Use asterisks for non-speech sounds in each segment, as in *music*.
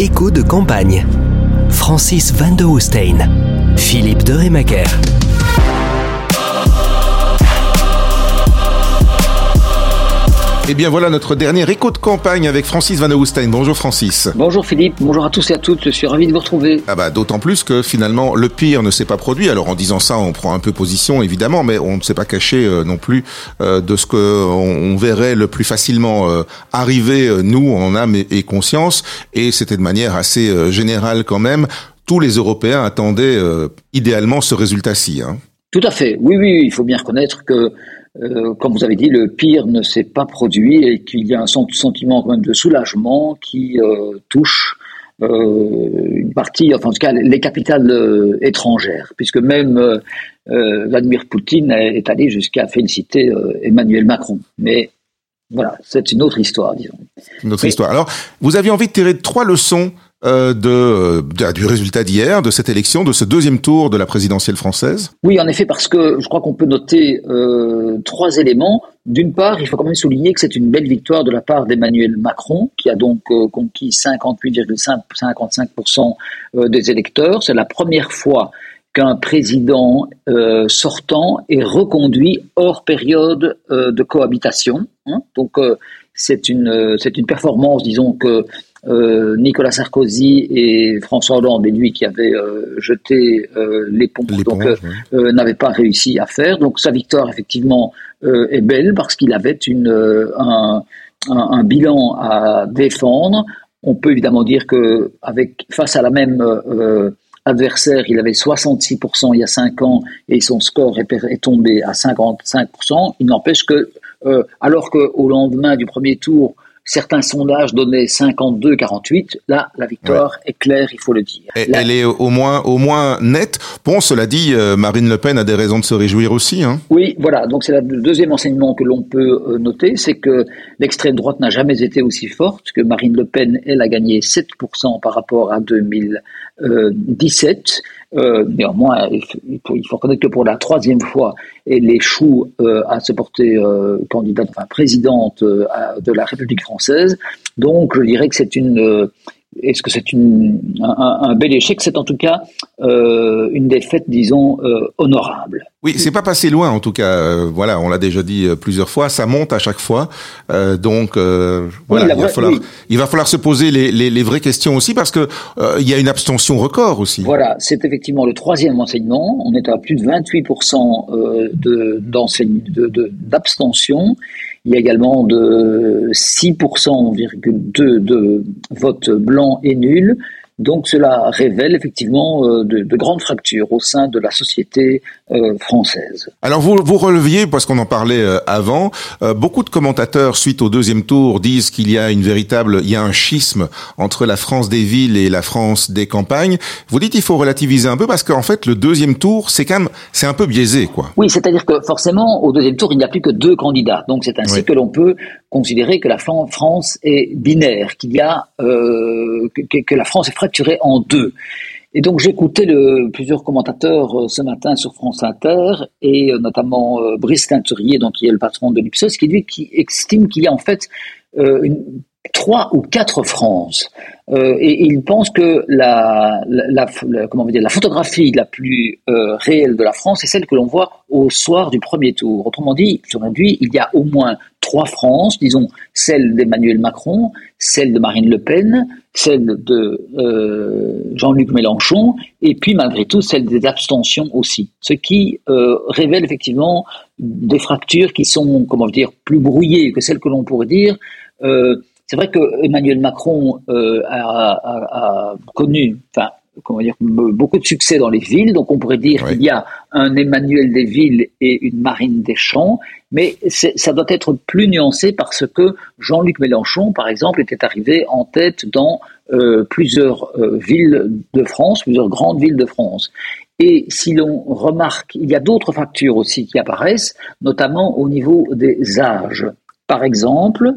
Écho de campagne. Francis van de Hoestein. Philippe de Remaker. Eh bien voilà notre dernier écho de campagne avec Francis Van Hoostein. Bonjour Francis. Bonjour Philippe, bonjour à tous et à toutes, je suis ravi de vous retrouver. Ah bah d'autant plus que finalement le pire ne s'est pas produit. Alors en disant ça, on prend un peu position évidemment, mais on ne s'est pas caché euh, non plus euh, de ce que on, verrait le plus facilement euh, arriver nous en âme et, conscience. Et c'était de manière assez générale quand même. Tous les Européens attendaient idéalement ce résultat-ci. Hein. Tout à fait. Oui, oui, il faut bien reconnaître que euh, comme vous avez dit, le pire ne s'est pas produit et qu'il y a un sentiment quand même de soulagement qui euh, touche euh, une partie, enfin en tout cas les capitales étrangères, puisque même Vladimir Poutine est allé jusqu'à féliciter Emmanuel Macron. Mais voilà, c'est une autre histoire, disons. Une autre histoire. Alors, vous aviez envie de tirer trois leçons euh, de, du résultat d'hier, de cette élection, de ce deuxième tour de la présidentielle française Oui, en effet, parce que je crois qu'on peut noter euh, trois éléments. D'une part, il faut quand même souligner que c'est une belle victoire de la part d'Emmanuel Macron, qui a donc euh, conquis 58,55% euh, des électeurs. C'est la première fois qu'un président euh, sortant est reconduit hors période de cohabitation. Hein. Donc, c'est une, c'est une performance, disons, que euh, Nicolas Sarkozy et François Hollande, et lui qui avait euh, jeté euh, l'éponge, donc n'avait pas réussi à faire. Donc sa victoire effectivement est belle parce qu'il avait une, un, un, bilan à défendre. On peut évidemment dire que avec face à la même adversaire, il avait 66% il y a 5 ans et son score est, est tombé à 55%. Il n'empêche que, alors qu'au lendemain du premier tour, Certains sondages donnaient 52-48. Là, la victoire est claire, il faut le dire. Elle est au moins, au moins nette. Bon, cela dit, euh, Marine Le Pen a des raisons de se réjouir aussi. Hein. Oui, voilà. Donc c'est le deuxième enseignement que l'on peut euh, noter, c'est que l'extrême droite n'a jamais été aussi forte, que Marine Le Pen, elle, a gagné 7% par rapport à 2017. Euh, néanmoins, il faut, il faut, reconnaître que pour la troisième fois, elle échoue euh, à se porter euh, candidate, enfin présidente de la République française. Donc, je dirais que c'est une est-ce que c'est un, un, bel échec? C'est en tout cas euh, une défaite, disons, euh, honorable. Oui, c'est pas passé loin en tout cas. Euh, voilà, on l'a déjà dit euh, plusieurs fois. Ça monte à chaque fois. Euh, donc voilà, il, va falloir, il va falloir se poser les, les, les vraies questions aussi parce que il y a une abstention record aussi. Voilà, c'est effectivement le troisième enseignement. On est à plus de 28 de d'abstention. Il y a également de 6,2% de votes blancs et nuls. Donc cela révèle effectivement euh, de, de, grandes fractures au sein de la société euh, française. Alors vous, vous releviez, parce qu'on en parlait euh, avant, beaucoup de commentateurs suite au deuxième tour disent qu'il y a une véritable, il y a un schisme entre la France des villes et la France des campagnes. Vous dites qu'il faut relativiser un peu parce qu'en fait le deuxième tour c'est quand même c'est un peu biaisé quoi. Oui, c'est-à-dire que forcément au deuxième tour il n'y a plus que deux candidats, donc c'est ainsi que l'on peut considérer que la France est binaire, qu'il y a euh, que, la France est fracturée en deux. Et donc j'écoutais plusieurs commentateurs euh, ce matin sur France Inter et euh, notamment euh, Brice Teinturier, donc qui est le patron de l'Ipsos, qui lui qui estime qu'il y a en fait une, trois ou quatre France. Euh, et, il pense que la, la, la, comment dire, la photographie la plus euh, réelle de la France est celle que l'on voit au soir du premier tour. Autrement dit, aujourd'hui, il y a au moins trois France, disons celle d'Emmanuel Macron, celle de Marine Le Pen, celle de euh, Jean-Luc Mélenchon, et puis malgré tout celle des abstentions aussi. Ce qui euh, révèle effectivement des fractures qui sont, comment dire, plus brouillées que celles que l'on pourrait dire. Euh, c'est vrai que Emmanuel Macron euh, a, connu, enfin, comment dire, beaucoup de succès dans les villes. Donc, on pourrait dire qu'il y a un Emmanuel des villes et une Marine des champs, mais ça doit être plus nuancé parce que Jean-Luc Mélenchon, par exemple, était arrivé en tête dans euh, plusieurs euh, villes de France, plusieurs grandes villes de France. Et si l'on remarque, il y a d'autres factures aussi qui apparaissent, notamment au niveau des âges. Par exemple,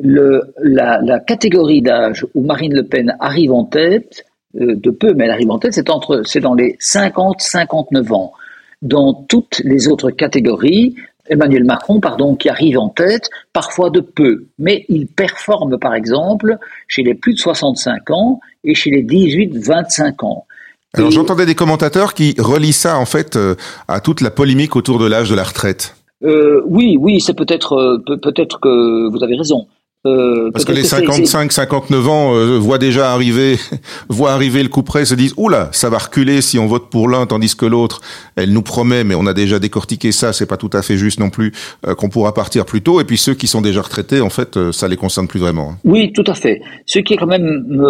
le, la, la, catégorie d'âge où Marine Le Pen arrive en tête, euh, de peu, mais elle arrive en tête, c'est entre, c'est dans les 50-59 ans. Dans toutes les autres catégories, Emmanuel Macron, pardon, qui arrive en tête, parfois de peu, mais il performe par exemple chez les plus de 65 ans et chez les 18-25 ans. Alors j'entendais des commentateurs qui relient ça en fait euh, à toute la polémique autour de l'âge de la retraite. Euh, oui, oui, c'est peut-être euh, peut-être que vous avez raison. Euh, Parce que les 55, 59 ans euh, voient déjà arriver, *laughs* voient arriver le coup près, se disent oula, ça va reculer si on vote pour l'un, tandis que l'autre, elle nous promet, mais on a déjà décortiqué ça, c'est pas tout à fait juste non plus, euh, qu'on pourra partir plus tôt. Et puis ceux qui sont déjà retraités, en fait, ça les concerne plus vraiment. Hein. Oui, tout à fait. Ce qui est quand même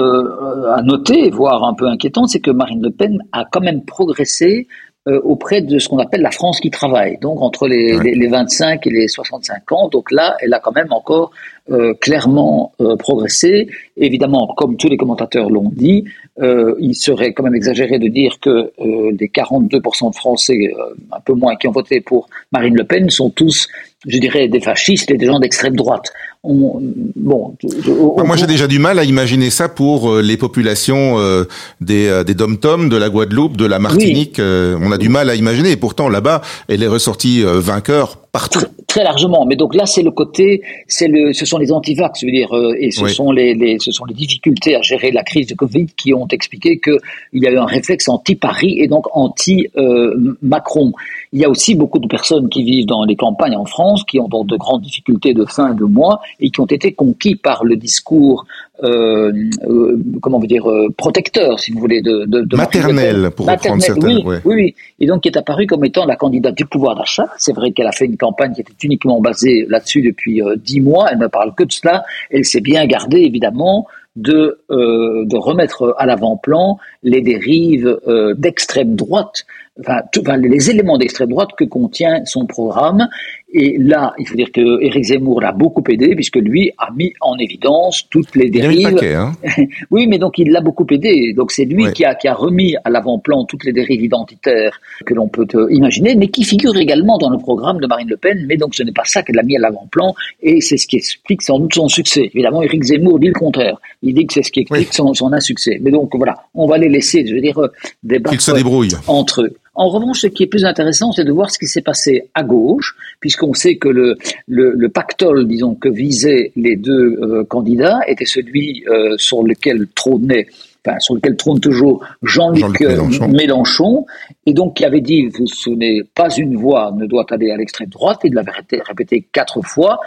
à noter, voire un peu inquiétant, c'est que Marine Le Pen a quand même progressé euh, auprès de ce qu'on appelle la France qui travaille, donc entre les, les, les, 25 et les 65 ans. Donc là, elle a quand même encore euh, clairement euh, progressé. Évidemment, comme tous les commentateurs l'ont dit, euh, il serait quand même exagéré de dire que les 42% de Français, un peu moins, qui ont voté pour Marine Le Pen, sont tous, je dirais, des fascistes et des gens d'extrême droite bon, moi j'ai déjà du mal à imaginer ça pour euh, les populations euh, des, euh, des dom-tom, de la Guadeloupe, de la Martinique. on a du mal à imaginer. Et pourtant là-bas, elle est ressortie vainqueur partout. Très, largement. Mais donc là, c'est le côté, c'est le, ce sont les antivax, je veux dire, et ce sont les, les, ce sont les difficultés à gérer la crise de Covid qui ont expliqué que il y a eu un réflexe anti-Paris et donc anti-Macron. Il y a aussi beaucoup de personnes qui vivent dans les campagnes en France, qui ont donc de grandes difficultés de fin de mois et qui ont été conquis par le discours euh, euh, comment vous dire, euh, protecteur, si vous voulez, de, de, de maternel, pour reprendre certaines. Oui, oui, oui, et donc qui est apparu comme étant la candidate du pouvoir d'achat. C'est vrai qu'elle a fait une campagne qui était uniquement basée là-dessus depuis dix mois. Elle ne parle que de cela. Elle s'est bien gardée, évidemment, de, euh, de remettre à l'avant-plan les dérives euh, d'extrême droite enfin, tout, enfin, les éléments d'extrême droite que contient son programme. Et là, il faut dire que Éric Zemmour l'a beaucoup aidé, puisque lui a mis en évidence toutes les dérives. Paquet, hein *laughs* oui, mais donc il l'a beaucoup aidé. Donc c'est lui qui, a, qui a remis à l'avant-plan toutes les dérives identitaires que l'on peut euh, imaginer, mais qui figurent également dans le programme de Marine Le Pen. Mais donc ce n'est pas ça qu'elle a mis à l'avant-plan, et c'est ce qui explique sans doute son succès. Évidemment, Éric Zemmour dit le contraire. Il dit que c'est ce qui explique son, son insuccès. Mais donc voilà, on va les laisser, je veux dire, euh, débattre se entre eux. En revanche, ce qui est plus intéressant, c'est de voir ce qui s'est passé à gauche, puisqu'on sait que le, le, pactole, disons, que visaient les deux euh, candidats était celui euh, sur lequel trônait Enfin, sur lequel trône toujours Jean-Luc euh, Mélenchon. et donc qui avait dit, vous vous souvenez, pas une voix ne doit aller à l'extrême droite, il l'avait répété quatre fois,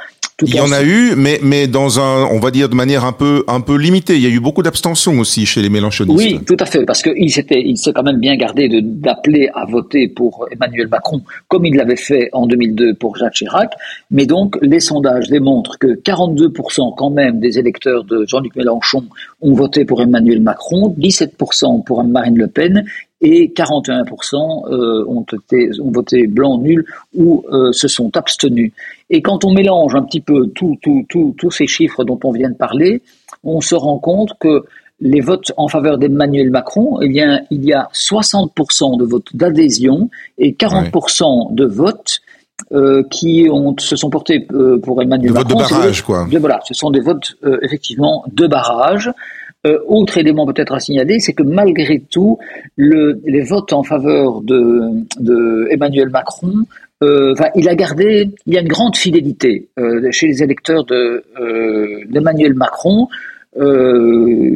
il y en a eu, mais mais dans un, on va dire de manière un peu un peu limitée. Il y a eu beaucoup d'abstention aussi chez les Mélenchonistes. Oui, tout à fait, parce qu'il s'était, il s'est quand même bien gardé de d'appeler à voter pour Emmanuel Macron, comme il l'avait fait en 2002 pour Jacques Chirac. Mais donc, les sondages démontrent que 42% quand même des électeurs de Jean-Luc Mélenchon ont voté pour Emmanuel Macron, 17% pour Marine Le Pen et 41% euh, ont, été, ont voté blanc nul ou euh, se sont abstenus. Et quand on mélange un petit peu tous ces chiffres dont on vient de parler, on se rend compte que les votes en faveur d'Emmanuel Macron, eh bien, il y a 60% de votes d'adhésion et 40% de votes euh, qui ont, se sont portés euh, pour Emmanuel Macron. Votes de barrage, quoi. voilà, ce sont des votes euh, effectivement de barrage. Euh, autre élément peut-être à signaler, c'est que malgré tout, le, les votes en faveur de, de Emmanuel Macron, euh, il a gardé, il y a une grande fidélité euh, chez les électeurs de euh, d'Emmanuel Macron. Euh,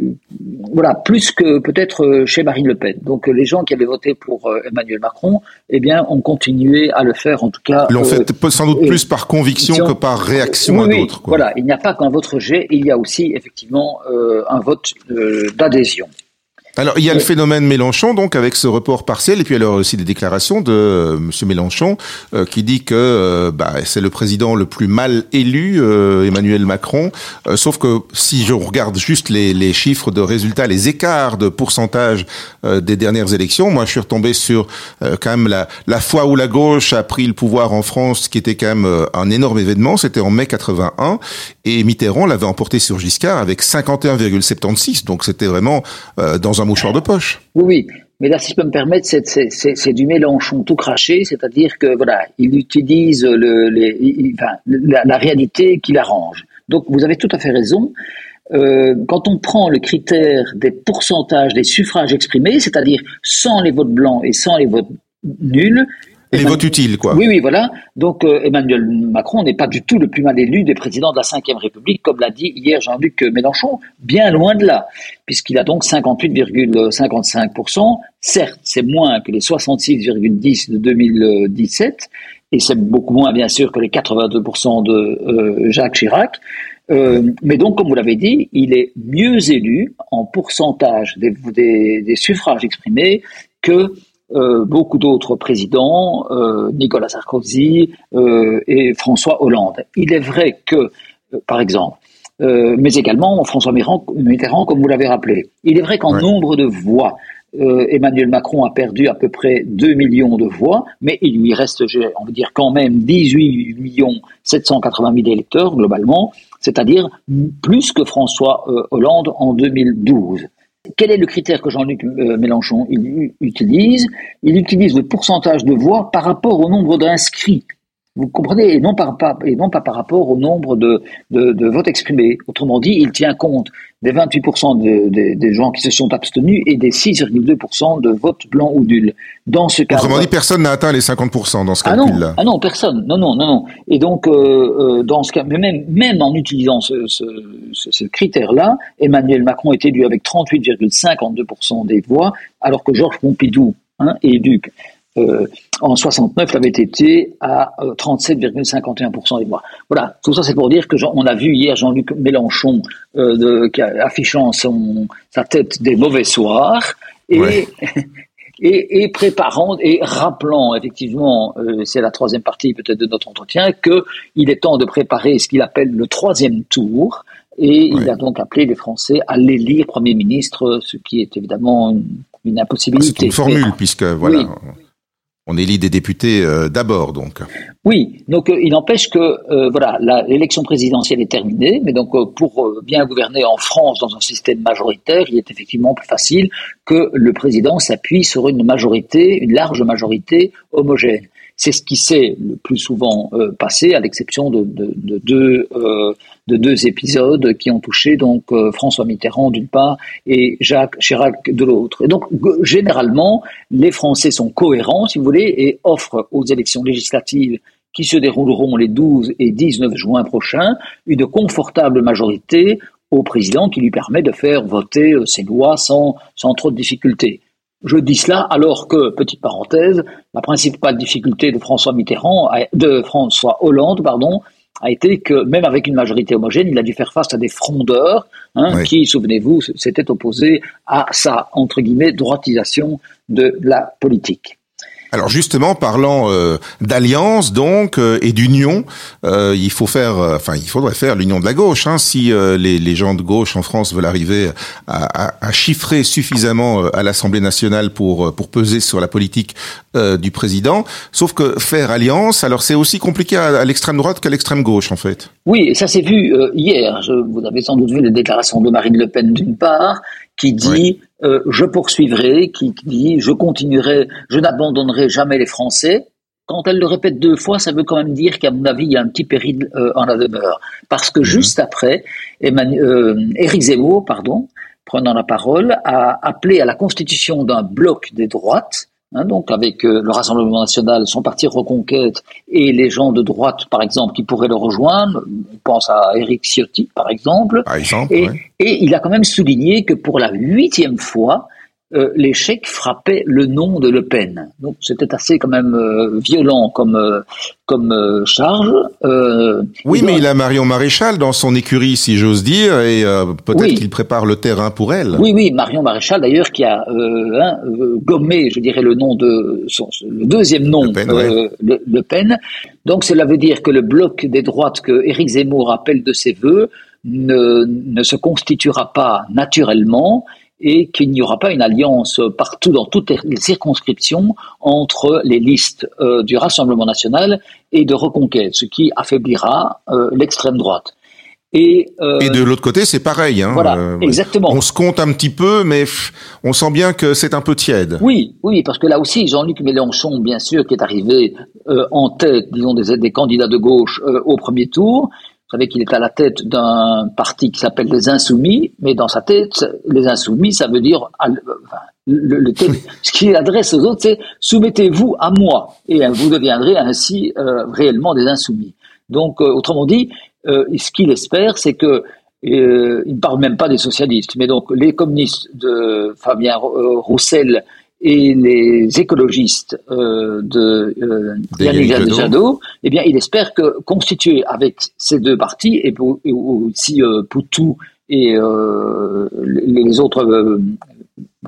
voilà, plus que peut-être chez Marine Le Pen. Donc les gens qui avaient voté pour Emmanuel Macron, eh bien, ont continué à le faire, en tout cas. L'ont fait sans doute plus par conviction que par réaction à d'autres. Voilà, il n'y a pas qu'un vote rejet, il y a aussi effectivement un vote d'adhésion. Alors, il y a le phénomène Mélenchon, donc, avec ce report partiel, et puis alors aussi des déclarations de euh, Monsieur Mélenchon, euh, qui dit que euh, bah, c'est le président le plus mal élu, Emmanuel Macron. sauf que si je regarde juste les, les, chiffres de résultats, les écarts de pourcentage des dernières élections, moi, je suis retombé sur quand même la, la fois où la gauche a pris le pouvoir en France, qui était quand même un énorme événement. C'était en mai 81, et Mitterrand l'avait emporté sur Giscard avec 51,76. Donc, c'était vraiment dans un mouchoir de poche. Oui, oui. Mais là, si je peux me permettre, c'est du Mélenchon tout craché, c'est-à-dire que voilà, il utilise le, la, réalité qui l'arrange. Donc, vous avez tout à fait raison. Euh, quand on prend le critère des pourcentages des suffrages exprimés, c'est-à-dire sans les votes blancs et sans les votes nuls, les votes utiles, quoi. Oui, oui, voilà. Donc Emmanuel Macron n'est pas du tout le plus mal élu des présidents de la Ve République, comme l'a dit hier Jean-Luc Mélenchon, bien loin de là, puisqu'il a donc 58,55%. Certes, c'est moins que les 66,10 de 2017, et c'est beaucoup moins bien sûr que les 82% de Jacques Chirac. Euh, mais donc, comme vous l'avez dit, il est mieux élu en pourcentage des, des, suffrages exprimés que euh, beaucoup d'autres présidents, euh, Nicolas Sarkozy euh, et François Hollande. Il est vrai que, euh, par exemple, mais également François Mitterrand, comme vous l'avez rappelé, il est vrai qu'en nombre de voix, euh, Emmanuel Macron a perdu à peu près 2 millions de voix, mais il lui reste, on veut dire quand même 18 millions 780 000 électeurs globalement, c'est-à-dire plus que François euh, Hollande en 2012. Quel est le critère que Jean-Luc euh, Mélenchon utilise? Il utilise le pourcentage de voix par rapport au nombre d'inscrits. Vous comprenez Et non, par, et non pas par rapport au nombre de, de, votes exprimés. Autrement dit, il tient compte des 28% des gens qui se sont abstenus et des 6,2% de votes blancs ou nuls. Dans ce cas Autrement dit, personne n'a atteint les 50% dans ce calcul-là. Ah non, personne. Non, non, non, non. Et donc, euh, euh, dans ce cas, même, même en utilisant ce, ce, ce critère-là, Emmanuel Macron est élu avec 38,52% des voix, alors que Georges Pompidou hein, est élu en 69 avait été à 37,51% euh, des voix. Voilà, tout ça c'est pour dire que on a vu hier Jean-Luc Mélenchon euh, de, affichant son, sa tête des mauvais soirs et, *laughs* et, et, préparant et rappelant effectivement, euh, c'est la troisième partie peut-être de notre entretien, que il est temps de préparer ce qu'il appelle le troisième tour. Et il a donc appelé les Français à l'élire Premier ministre, ce qui est évidemment une, une impossibilité. c'est une formule, puisque voilà on élit des députés euh, d'abord, donc. Oui, donc euh, il n'empêche que euh, voilà, l'élection présidentielle est terminée, mais donc pour bien gouverner en France dans un système majoritaire, il est effectivement plus facile que le président s'appuie sur une majorité, une large majorité homogène. C'est ce qui s'est le plus souvent euh, passé, à l'exception euh, de deux épisodes qui ont touché donc euh, François Mitterrand d'une part et Jacques Chirac de l'autre. Et donc généralement, les Français sont cohérents, si vous voulez, et offrent aux élections législatives qui se dérouleront les 12 et 19 juin prochains une confortable majorité au président qui lui permet de faire voter ses lois sans trop de difficultés. Je dis cela alors que, petite parenthèse, la principale difficulté de François Mitterrand, de François Hollande, pardon, a été que même avec une majorité homogène, il a dû faire face à des frondeurs hein, qui, souvenez-vous, s'étaient opposés à sa entre guillemets droitisation de la politique. Alors justement, parlant euh, d'alliance donc euh, et d'union, euh, il faut faire, enfin il faudrait faire l'union de la gauche. Hein, si les, les, gens de gauche en France veulent arriver à, à, à chiffrer suffisamment à l'Assemblée nationale pour pour peser sur la politique du président. Sauf que faire alliance, alors c'est aussi compliqué à, l'extrême droite qu'à l'extrême gauche en fait. Oui, ça s'est vu hier. Je, vous avez sans doute vu les déclarations de Marine Le Pen d'une part, qui dit euh, je poursuivrai, qui dit je continuerai, je n'abandonnerai jamais les Français. Quand elle le répète deux fois, ça veut quand même dire qu'à mon avis, il y a un petit péril euh, en la demeure. Parce que mhm. juste après, Emmanuel, euh, Éric Zemmour, pardon, prenant la parole, a appelé à la constitution d'un bloc des droites Hein, donc avec euh, le Rassemblement national, son parti Reconquête et les gens de droite, par exemple, qui pourraient le rejoindre. On pense à Éric Ciotti, par exemple. et, et, il a quand même souligné que pour la huitième fois, euh, l'échec frappait le nom de Le Pen. Donc c'était assez quand même euh, violent comme euh, comme charge. oui, mais il a Marion Maréchal dans son écurie, si j'ose dire, et peut-être qu'il prépare le terrain pour elle. Oui, oui, Marion Maréchal d'ailleurs qui a hein, gommé, je dirais, le nom de son, le deuxième nom Le Pen. le, Pen. Donc cela veut dire que le bloc des droites que Éric Zemmour appelle de ses voeux ne, ne se constituera pas naturellement et qu'il n'y aura pas une alliance partout dans toutes les circonscriptions entre les listes euh, du Rassemblement national et de Reconquête, ce qui affaiblira euh, l'extrême droite. Et, euh, et, de l'autre côté, c'est pareil. Hein, voilà, exactement. On se compte un petit peu, mais on sent bien que c'est un peu tiède. Oui, oui, parce que là aussi, Jean-Luc Mélenchon, bien sûr, qui est arrivé en tête, disons, des, des candidats de gauche au premier tour, Vous savez qu'il est à la tête d'un parti qui s'appelle les Insoumis, mais dans sa tête, les Insoumis, ça veut dire, enfin, le, *laughs* ce qu'il adresse aux autres, c'est soumettez-vous à moi, et vous deviendrez ainsi euh, réellement des Insoumis. Donc, euh, autrement dit, euh, ce qu'il espère, c'est que il ne parle même pas des socialistes, mais donc les communistes de Fabien Roussel et les écologistes euh, de euh, Yannick Jadot, eh bien, il espère que constitué avec ces deux partis et, aussi euh, Poutou et euh, les autres euh,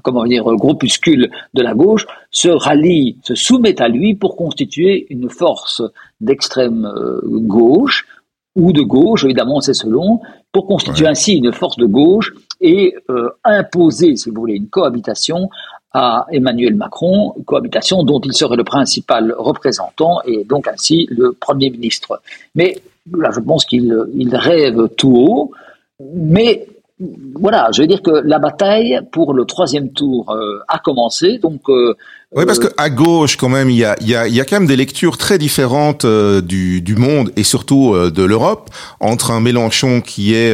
comment dire groupuscules de la gauche se rallient, se soumettent à lui pour constituer une force d'extrême gauche ou de gauche, évidemment, c'est selon, pour constituer ainsi une force de gauche et imposer, si vous voulez, une cohabitation à Emmanuel Macron, cohabitation dont il serait le principal représentant et donc ainsi le Premier ministre. Mais là, je pense qu'il rêve tout haut, mais voilà, je veux dire que la bataille pour le troisième tour euh, a commencé, donc. Euh, oui, parce que à gauche, quand même, il y a, il y a, y a quand même des lectures très différentes euh, du, du monde et surtout de l'Europe entre un Mélenchon qui est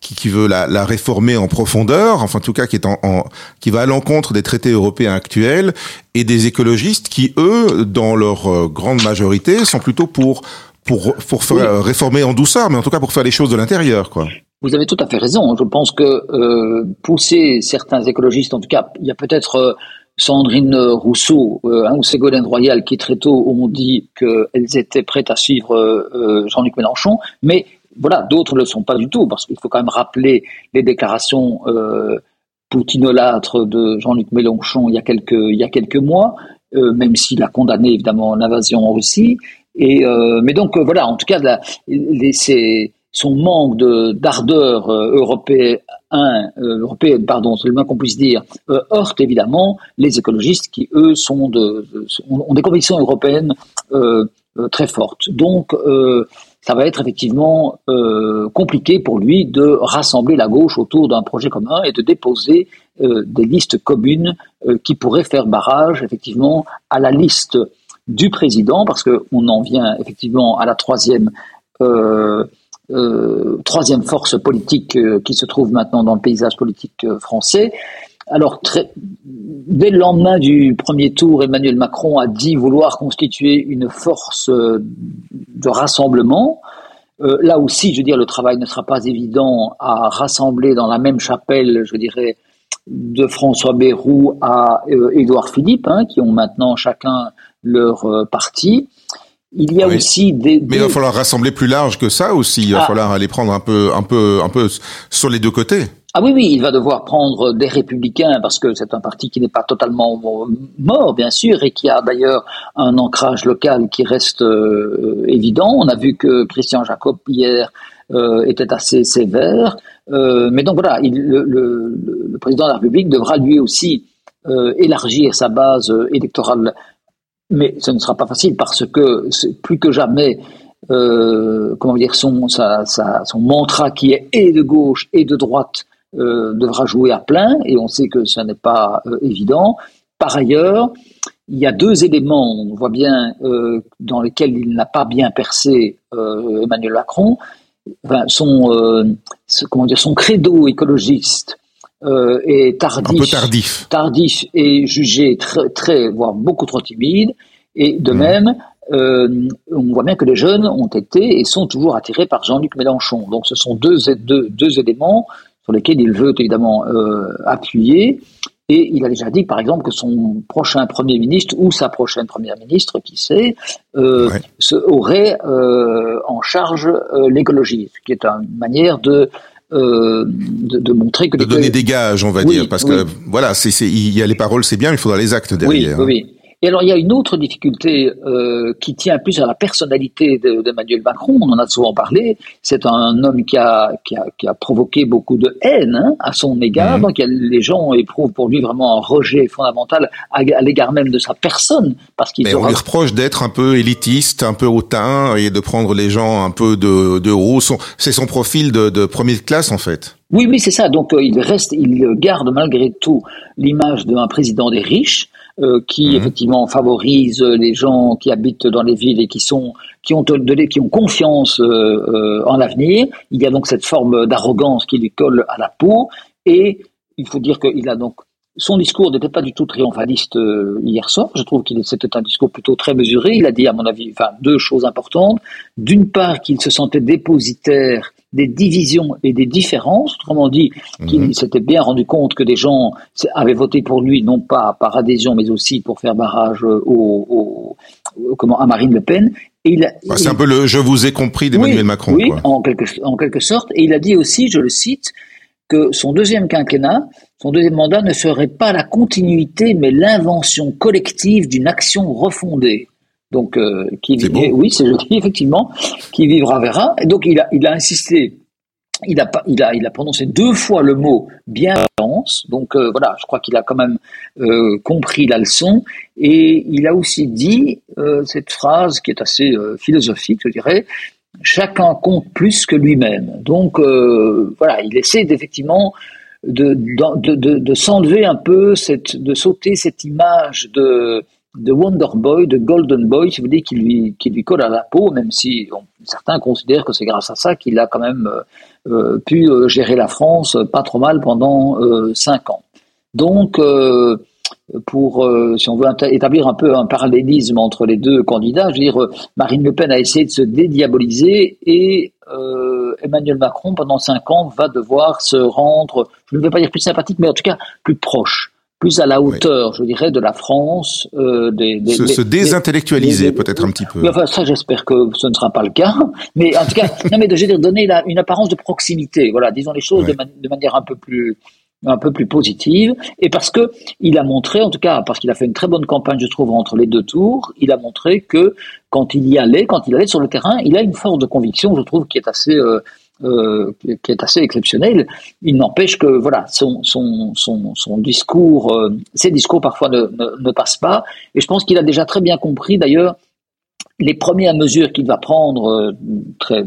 qui, qui veut la, la, réformer en profondeur, enfin en tout cas qui est en, en qui va à l'encontre des traités européens actuels, et des écologistes qui eux, dans leur grande majorité, sont plutôt pour pour pour faire, réformer en douceur, mais en tout cas pour faire les choses de l'intérieur, quoi. Vous avez tout à fait raison. Je pense que euh, pousser certains écologistes, en tout cas, il y a peut-être euh, Sandrine Rousseau euh, hein, ou Ségolène Royal qui très tôt ont dit qu'elles étaient prêtes à suivre euh, Jean-Luc Mélenchon, mais voilà, d'autres ne le sont pas du tout, parce qu'il faut quand même rappeler les déclarations poutinolâtres de Jean-Luc Mélenchon il y a quelques, il y a quelques mois, même s'il a condamné évidemment l'invasion en Russie. Et, mais donc voilà, en tout cas, les, ces son manque de d'ardeur euh, européenne, euh, européenne, pardon, c'est le moins qu'on puisse dire, euh, heurte évidemment les écologistes qui eux sont de, ont des convictions européennes très fortes. Donc ça va être effectivement compliqué pour lui de rassembler la gauche autour d'un projet commun et de déposer des listes communes qui pourraient faire barrage effectivement à la liste du président, parce qu'on en vient effectivement à la troisième euh, euh, troisième force politique euh, qui se trouve maintenant dans le paysage politique euh, français. Alors, dès le lendemain du premier tour, Emmanuel Macron a dit vouloir constituer une force de rassemblement. là aussi, je veux dire, le travail ne sera pas évident à rassembler dans la même chapelle, je dirais, de François Bayrou à Édouard Philippe, hein, qui ont maintenant chacun leur parti. Il y a aussi des, Mais il va falloir rassembler plus large que ça aussi. Il va ah. falloir aller prendre un peu, un peu, un peu sur les deux côtés. Ah oui, oui, il va devoir prendre des républicains parce que c'est un parti qui n'est pas totalement mort, bien sûr, et qui a d'ailleurs un ancrage local qui reste euh, évident. On a vu que Christian Jacob hier euh, était assez sévère. Euh, mais donc voilà, il, le, le, le, président de la République devra lui aussi élargir sa base électorale mais ce ne sera pas facile parce que plus que jamais, euh, comment dire, son, son mantra qui est et de gauche et de droite euh, devra jouer à plein, et on sait que ce n'est pas euh, évident. Par ailleurs, il y a deux éléments, on voit bien, dans lesquels il n'a pas bien percé Emmanuel Macron. Son, comment dire, son credo écologiste euh, est tardif, tardif, tardif et jugé très, très, voire beaucoup trop timide. Et de mmh. même, euh, on voit bien que les jeunes ont été et sont toujours attirés par Jean-Luc Mélenchon. Donc, ce sont deux, deux, deux éléments sur lesquels il veut évidemment euh, appuyer. Et il a déjà dit, par exemple, que son prochain Premier ministre ou sa prochaine Première ministre, qui sait, euh, se, aurait euh, en charge euh, l'écologie, ce qui est une manière de euh, de, de, montrer que... De donner des gages, on va dire, parce que voilà, c'est, il y a les paroles, c'est bien, il faudra les actes derrière. Oui, oui, et alors, il y a une autre difficulté euh, qui tient plus à la personnalité d'Emmanuel Macron, on en a souvent parlé, c'est un homme qui a, qui a, qui a, provoqué beaucoup de haine hein, à son égard, mmh. donc les gens éprouvent pour lui vraiment un rejet fondamental à, l'égard même de sa personne. Parce qu'il Mais on lui reproche d'être un peu élitiste, un peu hautain, et de prendre les gens un peu de, de haut. C'est son profil de, de première classe, en fait. Oui, oui, c'est ça. Donc, euh, il reste, il garde malgré tout l'image d'un président des riches, qui mhm. effectivement favorise les gens qui habitent dans les villes et qui sont qui ont donné, qui ont confiance en l'avenir. Il y a donc cette forme d'arrogance qui lui colle à la peau et il faut dire qu'il a donc son discours n'était pas du tout triomphaliste euh, hier soir. Je trouve qu'il c'était un discours plutôt très mesuré. Il a dit, à mon avis, enfin, deux choses importantes. D'une part, qu'il se sentait dépositaire des divisions et des différences. Autrement dit, qu'il mhm. s'était bien rendu compte que des gens avaient voté pour lui, non pas par adhésion, mais aussi pour faire barrage au, comment, à Marine Le Pen. Bah, c'est un peu le « je vous ai compris » d'Emmanuel Macron. Oui, En, quelque, en quelque sorte. Et il a dit aussi, je le cite, que son deuxième quinquennat, son deuxième mandat ne serait pas la continuité, mais l'invention collective d'une action refondée. Donc, euh, qui oui, c'est joli, *laughs* effectivement, qui vivra verra. Et donc, il a, il a insisté. Il a, il, a, il a prononcé deux fois le mot bienveillance. Donc euh, voilà, je crois qu'il a quand même euh, compris la leçon. Et il a aussi dit cette phrase qui est assez philosophique, je dirais, chacun compte plus que lui-même. Donc voilà, il essaie effectivement de, de, de, de s'enlever un peu, cette, de sauter cette image de, de Wonder Boy, de Golden Boy, si vous voulez, qui lui, qui lui colle à la peau, même si certains considèrent que c'est grâce à ça qu'il a quand même euh, euh pu euh, gérer la France pas trop mal pendant cinq ans. Donc, pour, si on veut établir un peu un parallélisme entre les deux candidats, je veux dire, Marine Le Pen a essayé de se dédiaboliser et Emmanuel Macron, pendant cinq ans, va devoir se rendre, je ne veux pas dire plus sympathique, mais en tout cas plus proche plus à la hauteur, je dirais, de la France. Euh, des, des, se, se, désintellectualiser peut-être un petit peu. Enfin, ça, j'espère que ce ne sera pas le cas. Mais en tout cas, *laughs* non, mais de, je veux dire, donner la, une apparence de proximité. Voilà, disons les choses de, de, manière un peu plus un peu plus positive, et parce que il a montré, en tout cas, parce qu'il a fait une très bonne campagne, je trouve, entre les deux tours, il a montré que quand il y allait, quand il allait sur le terrain, il a une force de conviction, je trouve, qui est assez euh, euh, qui est assez exceptionnel. Il n'empêche que voilà, euh, ses discours parfois ne, passent pas. Et je pense qu'il a déjà très bien compris d'ailleurs les premières mesures qu'il va prendre euh, très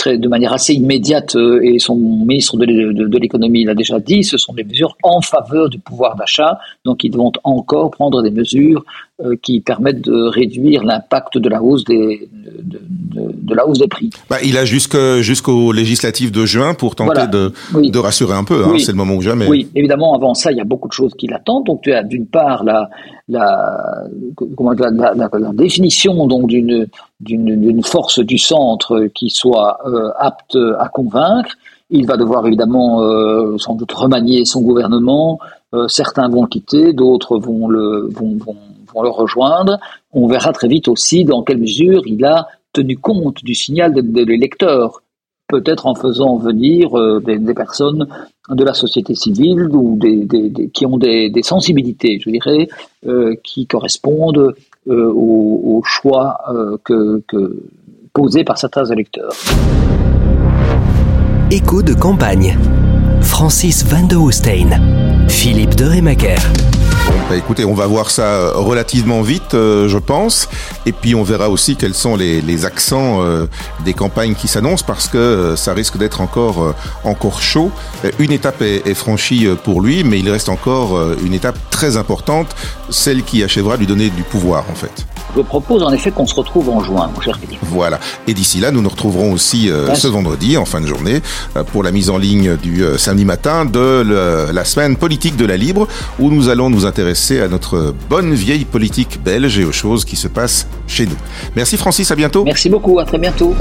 très de manière assez immédiate euh, et son ministre de, de, l'économie l'a déjà dit, ce sont des mesures en faveur du pouvoir d'achat. Donc ils vont encore prendre des mesures euh, qui permettent de réduire l'impact de la hausse des de, de la hausse des prix. Bah, il a jusqu'au législatif de juin pour tenter de, de rassurer un peu. Hein, C'est le moment ou jamais. Oui, évidemment. Avant ça, il y a beaucoup de choses qui l'attendent. Donc tu as d'une part la la, comment, la, la, la définition donc d'une d'une force du centre qui soit euh, apte à convaincre. Il va devoir évidemment euh, sans doute remanier son gouvernement. Euh, certains vont le quitter, d'autres vont le vont, vont, vont, le rejoindre. On verra très vite aussi dans quelle mesure il a tenu compte du signal de, de l'électeur peut-être en faisant venir des, des, personnes de la société civile ou des, des, qui ont des, sensibilités, je dirais, qui correspondent euh, au, choix euh, que, que posé par certains électeurs. Écho de campagne. Francis Van de Hoostein. Philippe de Remaker. Bah, écoutez, on va voir ça euh, relativement vite, euh, je pense. Et puis on verra aussi quels sont les, accents euh, des campagnes qui s'annoncent parce que ça risque d'être encore, encore chaud. Une étape est, est, franchie pour lui, mais il reste encore une étape très importante, celle qui achèvera de lui donner du pouvoir en fait. Je propose en effet qu'on se retrouve en juin, mon cher Philippe. Voilà. Et d'ici là, nous nous retrouverons aussi euh, ce vendredi, en fin de journée, euh, pour la mise en ligne du euh, samedi matin de le, la semaine politique de la Libre, où nous allons nous intéresser à notre bonne vieille politique belge et aux choses qui se passent chez nous. Merci Francis, à bientôt. Merci beaucoup, à très bientôt.